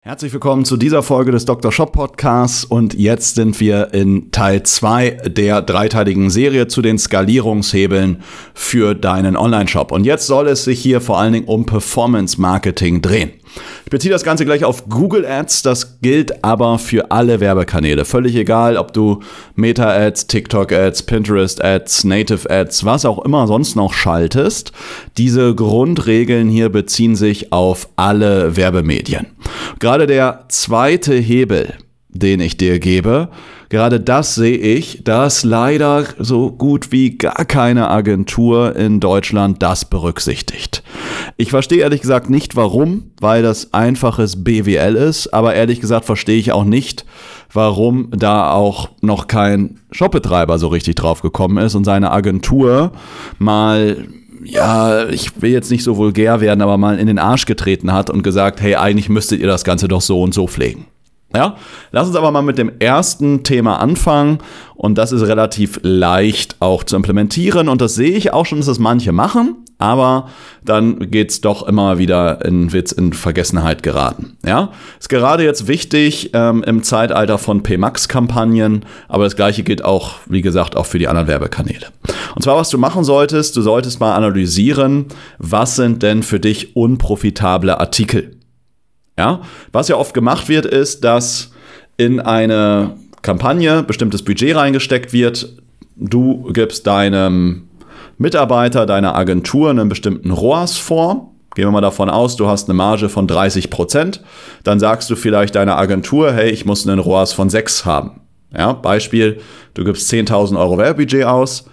Herzlich willkommen zu dieser Folge des Dr. Shop Podcasts und jetzt sind wir in Teil 2 der dreiteiligen Serie zu den Skalierungshebeln für deinen Online-Shop. Und jetzt soll es sich hier vor allen Dingen um Performance Marketing drehen. Ich beziehe das Ganze gleich auf Google Ads, das gilt aber für alle Werbekanäle. Völlig egal, ob du Meta Ads, TikTok Ads, Pinterest Ads, Native Ads, was auch immer sonst noch schaltest. Diese Grundregeln hier beziehen sich auf alle Werbemedien. Gerade der zweite Hebel, den ich dir gebe, gerade das sehe ich, dass leider so gut wie gar keine Agentur in Deutschland das berücksichtigt. Ich verstehe ehrlich gesagt nicht warum, weil das einfaches BWL ist, aber ehrlich gesagt verstehe ich auch nicht, warum da auch noch kein Shopbetreiber so richtig drauf gekommen ist und seine Agentur mal ja, ich will jetzt nicht so vulgär werden, aber mal in den Arsch getreten hat und gesagt, hey, eigentlich müsstet ihr das Ganze doch so und so pflegen. Ja, lass uns aber mal mit dem ersten Thema anfangen und das ist relativ leicht auch zu implementieren und das sehe ich auch schon, dass das manche machen, aber dann geht's doch immer wieder in Witz in Vergessenheit geraten. Ja, ist gerade jetzt wichtig ähm, im Zeitalter von PMAX-Kampagnen, aber das gleiche gilt auch, wie gesagt, auch für die anderen Werbekanäle. Und zwar, was du machen solltest, du solltest mal analysieren, was sind denn für dich unprofitable Artikel? Ja, was ja oft gemacht wird, ist, dass in eine Kampagne bestimmtes Budget reingesteckt wird. Du gibst deinem Mitarbeiter, deiner Agentur einen bestimmten ROAS vor. Gehen wir mal davon aus, du hast eine Marge von 30 Prozent. Dann sagst du vielleicht deiner Agentur, hey, ich muss einen ROAS von 6 haben. Ja, Beispiel, du gibst 10.000 Euro Werbebudget aus.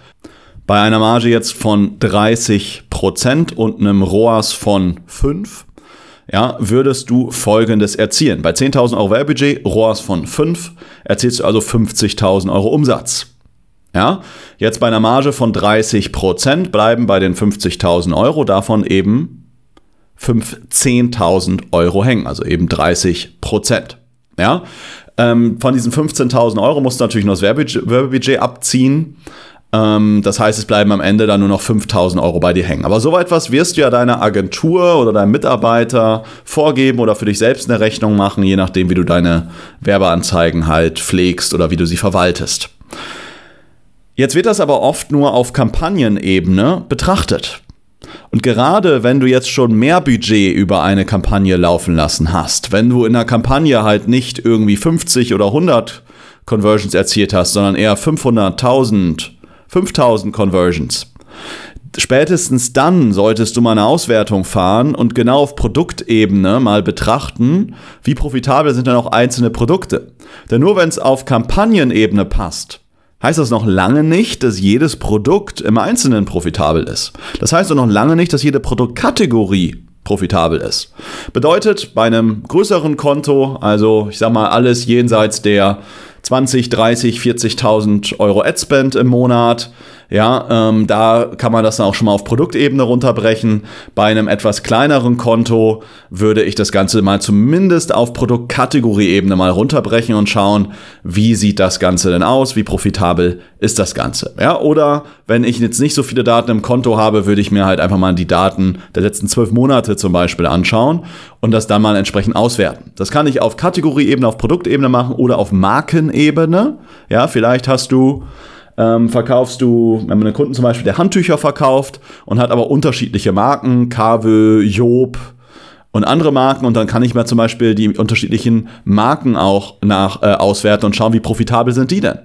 Bei einer Marge jetzt von 30 Prozent und einem ROAS von 5 ja, würdest du folgendes erzielen. Bei 10.000 Euro Werbebudget, ROAS von 5, erzielst du also 50.000 Euro Umsatz. Ja, jetzt bei einer Marge von 30 Prozent bleiben bei den 50.000 Euro davon eben 15.000 Euro hängen, also eben 30 Prozent. Ja, ähm, von diesen 15.000 Euro musst du natürlich noch das Werbebudget abziehen. Ähm, das heißt, es bleiben am Ende dann nur noch 5000 Euro bei dir hängen. Aber so etwas wirst du ja deiner Agentur oder deinem Mitarbeiter vorgeben oder für dich selbst eine Rechnung machen, je nachdem, wie du deine Werbeanzeigen halt pflegst oder wie du sie verwaltest. Jetzt wird das aber oft nur auf Kampagnenebene betrachtet. Und gerade wenn du jetzt schon mehr Budget über eine Kampagne laufen lassen hast, wenn du in einer Kampagne halt nicht irgendwie 50 oder 100 Conversions erzielt hast, sondern eher 500, 1000, 5000 Conversions. Spätestens dann solltest du mal eine Auswertung fahren und genau auf Produktebene mal betrachten, wie profitabel sind dann auch einzelne Produkte. Denn nur wenn es auf Kampagnenebene passt, heißt das noch lange nicht, dass jedes Produkt im Einzelnen profitabel ist. Das heißt auch noch lange nicht, dass jede Produktkategorie profitabel ist. Bedeutet, bei einem größeren Konto, also ich sag mal alles jenseits der 20, 30, 40.000 Euro Adspend im Monat. Ja, ähm, da kann man das dann auch schon mal auf Produktebene runterbrechen. Bei einem etwas kleineren Konto würde ich das Ganze mal zumindest auf Produktkategorieebene mal runterbrechen und schauen, wie sieht das Ganze denn aus, wie profitabel ist das Ganze. Ja, oder wenn ich jetzt nicht so viele Daten im Konto habe, würde ich mir halt einfach mal die Daten der letzten zwölf Monate zum Beispiel anschauen und das dann mal entsprechend auswerten. Das kann ich auf Kategorieebene, auf Produktebene machen oder auf Markenebene. Ja, vielleicht hast du ähm, verkaufst du, wenn man einen Kunden zum Beispiel, der Handtücher verkauft und hat aber unterschiedliche Marken, Kave, Job und andere Marken und dann kann ich mir zum Beispiel die unterschiedlichen Marken auch nach äh, auswerten und schauen, wie profitabel sind die denn.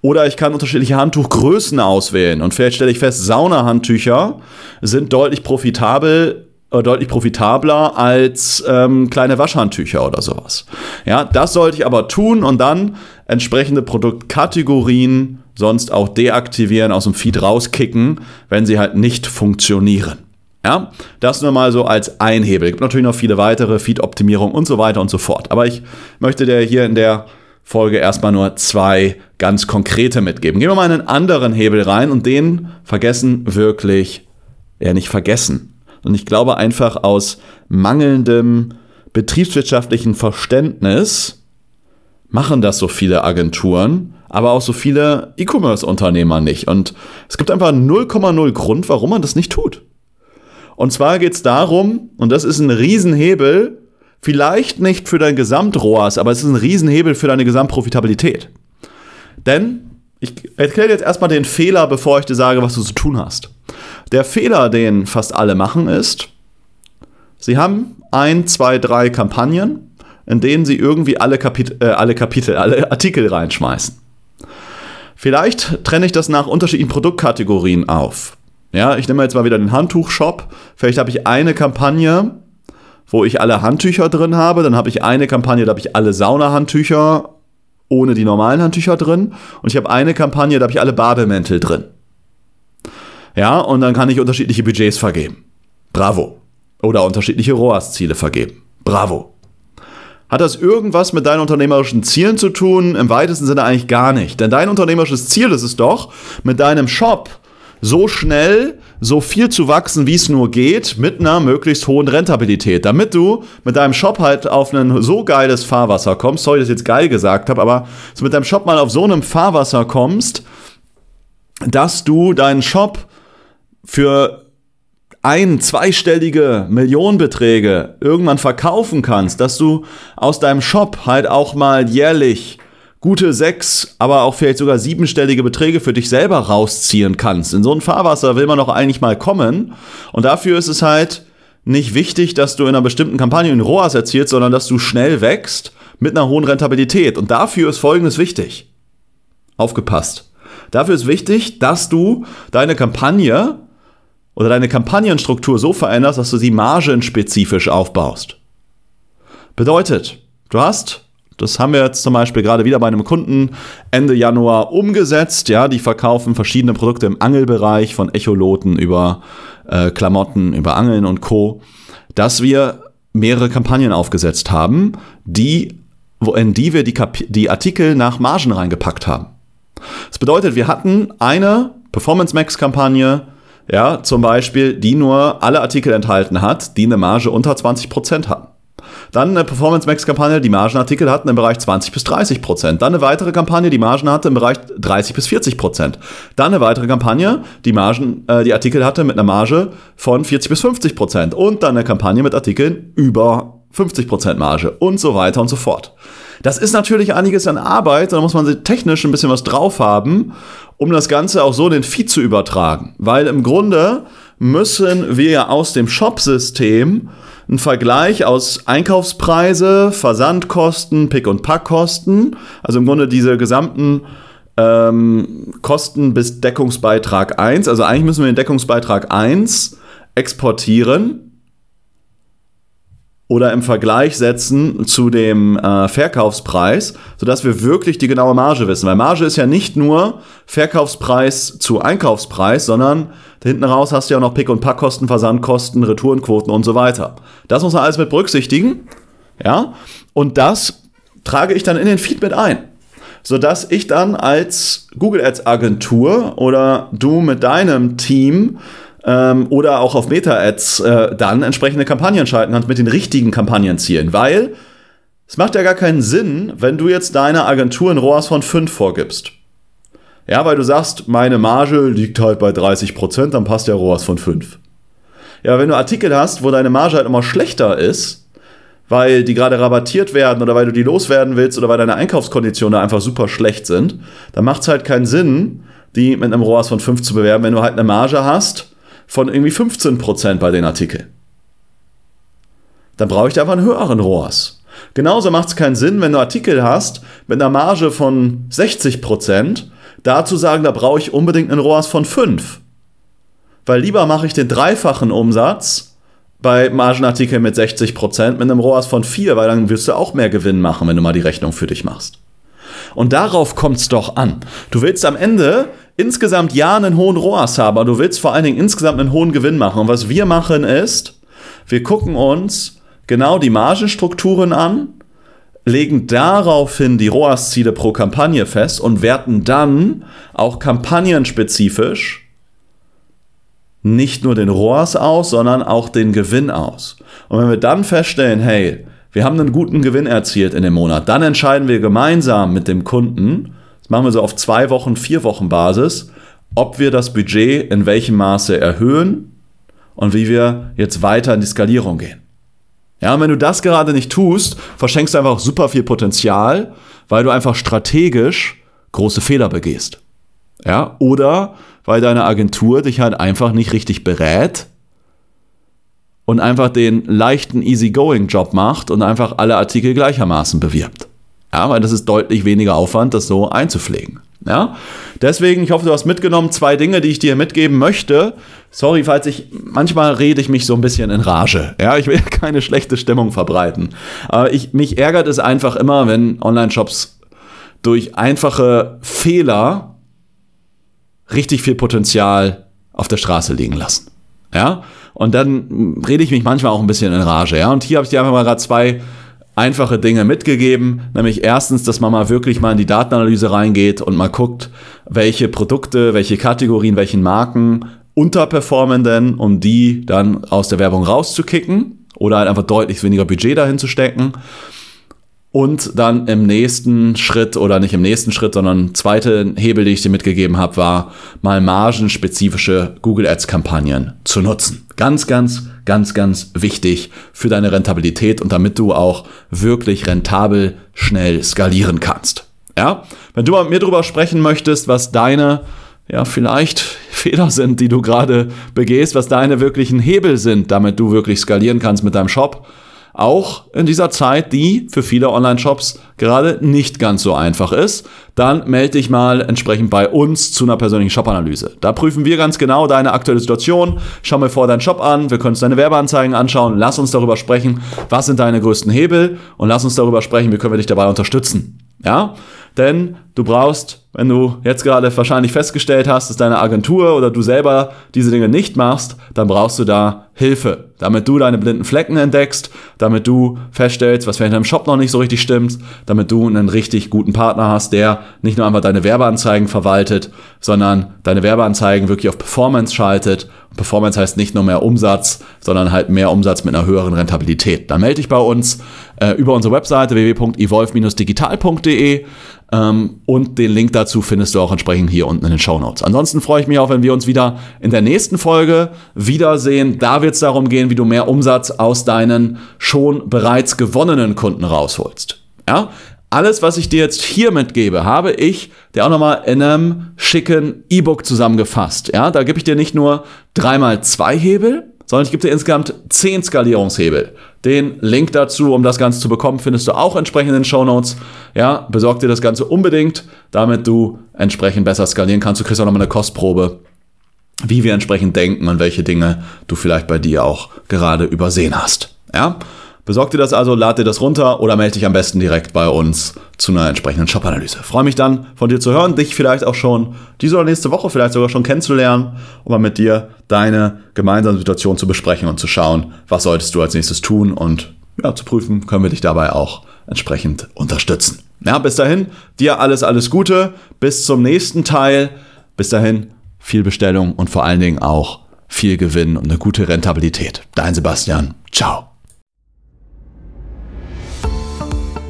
Oder ich kann unterschiedliche Handtuchgrößen auswählen und vielleicht stelle ich fest, Saunahandtücher sind deutlich profitabel äh, deutlich profitabler als ähm, kleine Waschhandtücher oder sowas. Ja, das sollte ich aber tun und dann entsprechende Produktkategorien sonst auch deaktivieren, aus dem Feed rauskicken, wenn sie halt nicht funktionieren. Ja, das nur mal so als Einhebel. Es gibt natürlich noch viele weitere Feed-Optimierung und so weiter und so fort. Aber ich möchte dir hier in der Folge erstmal nur zwei ganz konkrete mitgeben. Gehen wir mal einen anderen Hebel rein und den vergessen wirklich, ja nicht vergessen. Und ich glaube einfach aus mangelndem betriebswirtschaftlichen Verständnis machen das so viele Agenturen, aber auch so viele E-Commerce-Unternehmer nicht. Und es gibt einfach 0,0 Grund, warum man das nicht tut. Und zwar geht es darum, und das ist ein Riesenhebel, vielleicht nicht für dein Gesamtroas, aber es ist ein Riesenhebel für deine Gesamtprofitabilität. Denn ich erkläre jetzt erstmal den Fehler, bevor ich dir sage, was du zu tun hast. Der Fehler, den fast alle machen, ist, sie haben ein, zwei, drei Kampagnen, in denen sie irgendwie alle, Kapit äh, alle Kapitel, alle Artikel reinschmeißen. Vielleicht trenne ich das nach unterschiedlichen Produktkategorien auf. Ja, ich nehme jetzt mal wieder den Handtuchshop. Vielleicht habe ich eine Kampagne, wo ich alle Handtücher drin habe. Dann habe ich eine Kampagne, da habe ich alle Saunahandtücher ohne die normalen Handtücher drin. Und ich habe eine Kampagne, da habe ich alle Bademäntel drin. Ja, und dann kann ich unterschiedliche Budgets vergeben. Bravo. Oder unterschiedliche ROAS-Ziele vergeben. Bravo. Hat das irgendwas mit deinen unternehmerischen Zielen zu tun? Im weitesten Sinne eigentlich gar nicht. Denn dein unternehmerisches Ziel ist es doch, mit deinem Shop so schnell, so viel zu wachsen, wie es nur geht, mit einer möglichst hohen Rentabilität. Damit du mit deinem Shop halt auf ein so geiles Fahrwasser kommst, sorry, dass ich jetzt geil gesagt habe, aber mit deinem Shop mal auf so einem Fahrwasser kommst, dass du deinen Shop für ein, zweistellige Millionenbeträge irgendwann verkaufen kannst, dass du aus deinem Shop halt auch mal jährlich gute sechs, aber auch vielleicht sogar siebenstellige Beträge für dich selber rausziehen kannst. In so ein Fahrwasser will man doch eigentlich mal kommen. Und dafür ist es halt nicht wichtig, dass du in einer bestimmten Kampagne in ROAS erzielst, sondern dass du schnell wächst mit einer hohen Rentabilität. Und dafür ist Folgendes wichtig. Aufgepasst. Dafür ist wichtig, dass du deine Kampagne oder deine Kampagnenstruktur so veränderst, dass du sie margenspezifisch aufbaust. Bedeutet, du hast das haben wir jetzt zum Beispiel gerade wieder bei einem Kunden Ende Januar umgesetzt. Ja, die verkaufen verschiedene Produkte im Angelbereich von Echoloten über äh, Klamotten, über Angeln und Co. Dass wir mehrere Kampagnen aufgesetzt haben, die, in die wir die, die Artikel nach Margen reingepackt haben. Das bedeutet, wir hatten eine Performance Max Kampagne, ja, zum Beispiel, die nur alle Artikel enthalten hat, die eine Marge unter 20% hatten. Dann eine Performance Max Kampagne, die Margenartikel hatten im Bereich 20 bis 30 Prozent. Dann eine weitere Kampagne, die Margen hatte im Bereich 30 bis 40 Prozent. Dann eine weitere Kampagne, die Margen, äh, die Artikel hatte mit einer Marge von 40 bis 50 Prozent. Und dann eine Kampagne mit Artikeln über 50 Prozent Marge und so weiter und so fort. Das ist natürlich einiges an Arbeit, da muss man technisch ein bisschen was drauf haben, um das Ganze auch so in den Feed zu übertragen. Weil im Grunde müssen wir ja aus dem Shop-System ein Vergleich aus Einkaufspreise, Versandkosten, Pick- und Packkosten, also im Grunde diese gesamten ähm, Kosten bis Deckungsbeitrag 1. Also eigentlich müssen wir den Deckungsbeitrag 1 exportieren oder im Vergleich setzen zu dem äh, Verkaufspreis, sodass wir wirklich die genaue Marge wissen. Weil Marge ist ja nicht nur Verkaufspreis zu Einkaufspreis, sondern hinten raus hast du ja noch Pick- und Packkosten, Versandkosten, Retourenquoten und so weiter. Das muss man alles mit berücksichtigen. Ja, und das trage ich dann in den Feed mit ein sodass ich dann als Google Ads Agentur oder du mit deinem Team ähm, oder auch auf Meta-Ads äh, dann entsprechende Kampagnen schalten kannst mit den richtigen Kampagnenzielen. Weil es macht ja gar keinen Sinn, wenn du jetzt deiner Agentur ein ROAS von 5 vorgibst. Ja, weil du sagst, meine Marge liegt halt bei 30%, dann passt der ROAS von 5. Ja, wenn du Artikel hast, wo deine Marge halt immer schlechter ist, weil die gerade rabattiert werden oder weil du die loswerden willst oder weil deine Einkaufskonditionen einfach super schlecht sind, dann macht es halt keinen Sinn, die mit einem ROAS von 5 zu bewerben, wenn du halt eine Marge hast, von irgendwie 15% bei den Artikeln. Dann brauche ich da einfach einen höheren ROAS. Genauso macht es keinen Sinn, wenn du Artikel hast mit einer Marge von 60%, da zu sagen, da brauche ich unbedingt einen ROAS von 5. Weil lieber mache ich den dreifachen Umsatz bei Margenartikeln mit 60% mit einem ROAS von 4, weil dann wirst du auch mehr Gewinn machen, wenn du mal die Rechnung für dich machst. Und darauf kommt es doch an. Du willst am Ende insgesamt ja einen hohen ROAS haben, aber du willst vor allen Dingen insgesamt einen hohen Gewinn machen. Und was wir machen ist, wir gucken uns genau die Margenstrukturen an, legen daraufhin die ROAS-Ziele pro Kampagne fest und werten dann auch kampagnenspezifisch nicht nur den ROAS aus, sondern auch den Gewinn aus. Und wenn wir dann feststellen, hey, wir haben einen guten Gewinn erzielt in dem Monat, dann entscheiden wir gemeinsam mit dem Kunden, das machen wir so auf zwei Wochen, vier Wochen Basis, ob wir das Budget in welchem Maße erhöhen und wie wir jetzt weiter in die Skalierung gehen. Ja, und wenn du das gerade nicht tust, verschenkst du einfach super viel Potenzial, weil du einfach strategisch große Fehler begehst. Ja, oder weil deine Agentur dich halt einfach nicht richtig berät und einfach den leichten Easy-Going-Job macht und einfach alle Artikel gleichermaßen bewirbt. Ja, weil das ist deutlich weniger Aufwand, das so einzupflegen. Ja, deswegen, ich hoffe, du hast mitgenommen zwei Dinge, die ich dir mitgeben möchte. Sorry, falls ich, manchmal rede ich mich so ein bisschen in Rage. Ja, ich will keine schlechte Stimmung verbreiten. Aber ich, mich ärgert es einfach immer, wenn Online-Shops durch einfache Fehler richtig viel Potenzial auf der Straße liegen lassen. Ja, und dann rede ich mich manchmal auch ein bisschen in Rage. Ja, und hier habe ich dir einfach mal gerade zwei einfache Dinge mitgegeben, nämlich erstens, dass man mal wirklich mal in die Datenanalyse reingeht und mal guckt, welche Produkte, welche Kategorien, welchen Marken unterperformen denn, um die dann aus der Werbung rauszukicken oder halt einfach deutlich weniger Budget dahin zu stecken. Und dann im nächsten Schritt oder nicht im nächsten Schritt, sondern zweite Hebel, die ich dir mitgegeben habe, war mal margenspezifische Google Ads Kampagnen zu nutzen. Ganz, ganz, ganz, ganz wichtig für deine Rentabilität und damit du auch wirklich rentabel schnell skalieren kannst. Ja, wenn du mal mit mir darüber sprechen möchtest, was deine ja, vielleicht Fehler sind, die du gerade begehst, was deine wirklichen Hebel sind, damit du wirklich skalieren kannst mit deinem Shop, auch in dieser Zeit, die für viele Online-Shops gerade nicht ganz so einfach ist, dann melde dich mal entsprechend bei uns zu einer persönlichen Shop-Analyse. Da prüfen wir ganz genau deine aktuelle Situation. Schau mir vor deinen Shop an, wir können uns deine Werbeanzeigen anschauen, lass uns darüber sprechen, was sind deine größten Hebel und lass uns darüber sprechen, wie können wir dich dabei unterstützen. Ja? Denn du brauchst, wenn du jetzt gerade wahrscheinlich festgestellt hast, dass deine Agentur oder du selber diese Dinge nicht machst, dann brauchst du da Hilfe, damit du deine blinden Flecken entdeckst, damit du feststellst, was vielleicht in deinem Shop noch nicht so richtig stimmt, damit du einen richtig guten Partner hast, der nicht nur einfach deine Werbeanzeigen verwaltet, sondern deine Werbeanzeigen wirklich auf Performance schaltet. Performance heißt nicht nur mehr Umsatz, sondern halt mehr Umsatz mit einer höheren Rentabilität. Dann melde dich bei uns äh, über unsere Webseite www.evolve-digital.de ähm, und den Link dazu findest du auch entsprechend hier unten in den Show Notes. Ansonsten freue ich mich auch, wenn wir uns wieder in der nächsten Folge wiedersehen. Da wird es darum gehen, wie du mehr Umsatz aus deinen schon bereits gewonnenen Kunden rausholst. Ja, alles, was ich dir jetzt hier mitgebe, habe ich dir auch nochmal in einem schicken E-Book zusammengefasst. Ja, da gebe ich dir nicht nur dreimal zwei Hebel, sondern ich gebe dir insgesamt zehn Skalierungshebel. Den Link dazu, um das Ganze zu bekommen, findest du auch entsprechend in den Show Notes. Ja, besorg dir das Ganze unbedingt, damit du entsprechend besser skalieren kannst. Du kriegst auch nochmal eine Kostprobe, wie wir entsprechend denken und welche Dinge du vielleicht bei dir auch gerade übersehen hast. Ja, besorg dir das also, lad dir das runter oder melde dich am besten direkt bei uns zu einer entsprechenden Shop-Analyse. Freue mich dann von dir zu hören, dich vielleicht auch schon diese oder nächste Woche vielleicht sogar schon kennenzulernen, um mal mit dir deine gemeinsame Situation zu besprechen und zu schauen, was solltest du als nächstes tun und ja, zu prüfen, können wir dich dabei auch entsprechend unterstützen. Ja, bis dahin, dir alles, alles Gute. Bis zum nächsten Teil. Bis dahin, viel Bestellung und vor allen Dingen auch viel Gewinn und eine gute Rentabilität. Dein Sebastian. Ciao.